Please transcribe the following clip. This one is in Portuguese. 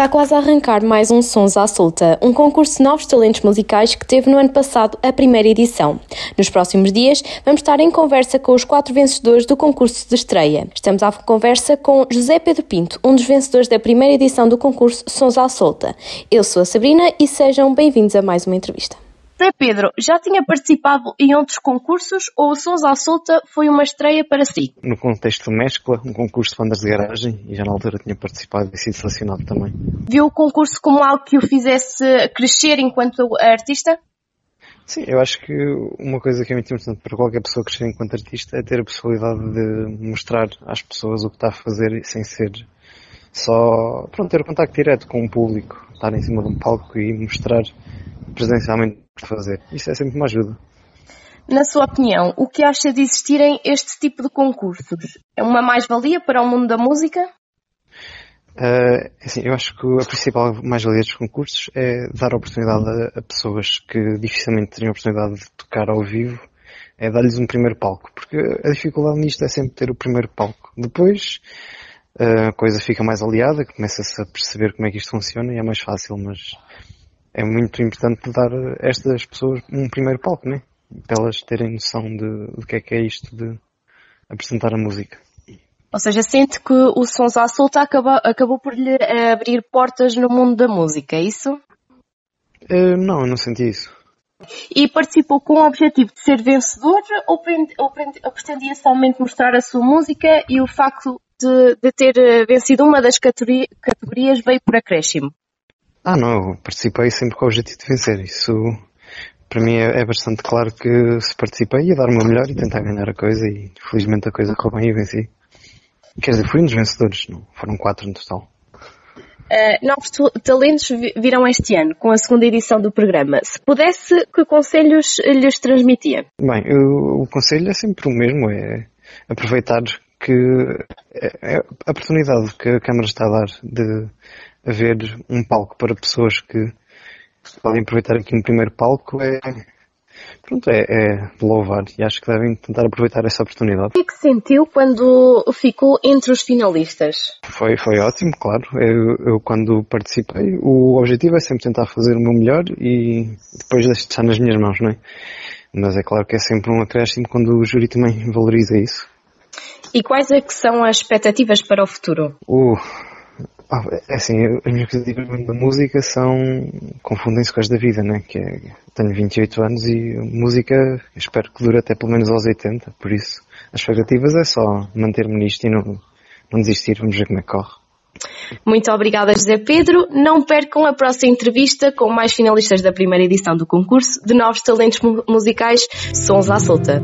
Está quase a arrancar mais um Sons à Solta, um concurso de novos talentos musicais que teve no ano passado a primeira edição. Nos próximos dias, vamos estar em conversa com os quatro vencedores do concurso de estreia. Estamos à conversa com José Pedro Pinto, um dos vencedores da primeira edição do concurso Sons à Solta. Eu sou a Sabrina e sejam bem-vindos a mais uma entrevista. Zé Pedro, já tinha participado em outros concursos ou o Sons à Solta foi uma estreia para si? No contexto mescla, um concurso de bandas de garagem e já na altura tinha participado e sido selecionado também. Viu o concurso como algo que o fizesse crescer enquanto artista? Sim, eu acho que uma coisa que é muito importante para qualquer pessoa crescer enquanto artista é ter a possibilidade de mostrar às pessoas o que está a fazer sem ser só, pronto, ter contacto direto com o público, estar em cima de um palco e mostrar presencialmente fazer. Isso é sempre uma ajuda. Na sua opinião, o que acha de existirem este tipo de concursos? É uma mais-valia para o mundo da música? Uh, assim, eu acho que a principal mais-valia dos concursos é dar oportunidade a, a, pessoas que dificilmente teriam oportunidade de tocar ao vivo, é dar-lhes um primeiro palco, porque a dificuldade nisto é sempre ter o primeiro palco. Depois a coisa fica mais aliada, começa-se a perceber como é que isto funciona e é mais fácil, mas é muito importante dar a estas pessoas um primeiro palco, né? Para elas terem noção de, do que é que é isto de apresentar a música. Ou seja, sente que o Sons à Solta acabou, acabou por lhe abrir portas no mundo da música, é isso? Uh, não, eu não senti isso. E participou com o objetivo de ser vencedor ou, ou, ou pretendia somente mostrar a sua música e o facto de, de ter eh, vencido uma das categorias veio por acréscimo? Ah, não, eu participei sempre com o objetivo de vencer. Isso, para mim, é, é bastante claro que se participei ia dar o meu melhor e tentar ganhar a coisa e felizmente a coisa correu bem e venci. Quer dizer, fui um dos vencedores, não, foram quatro no total. Uh, novos talentos virão este ano, com a segunda edição do programa. Se pudesse, que conselhos lhes transmitia? Bem, eu, o conselho é sempre o mesmo, é aproveitar que é, é a oportunidade que a Câmara está a dar de haver um palco para pessoas que podem aproveitar aqui no primeiro palco é pronto, é, é louvar e acho que devem tentar aproveitar essa oportunidade. O que é que sentiu quando ficou entre os finalistas? Foi, foi ótimo, claro. Eu, eu quando participei, o objetivo é sempre tentar fazer o meu melhor e depois deixar nas minhas mãos, não é? Mas é claro que é sempre um acréscimo quando o júri também valoriza isso. E quais é que são as expectativas para o futuro? Uh, assim, as minhas expectativas da música são. confundem-se com as da vida, né? Que é, tenho 28 anos e música espero que dure até pelo menos aos 80, por isso as expectativas é só manter-me nisto e não, não desistir, vamos ver como é que corre. Muito obrigada, José Pedro. Não percam a próxima entrevista com mais finalistas da primeira edição do concurso de Novos Talentos Musicais Sons à Solta.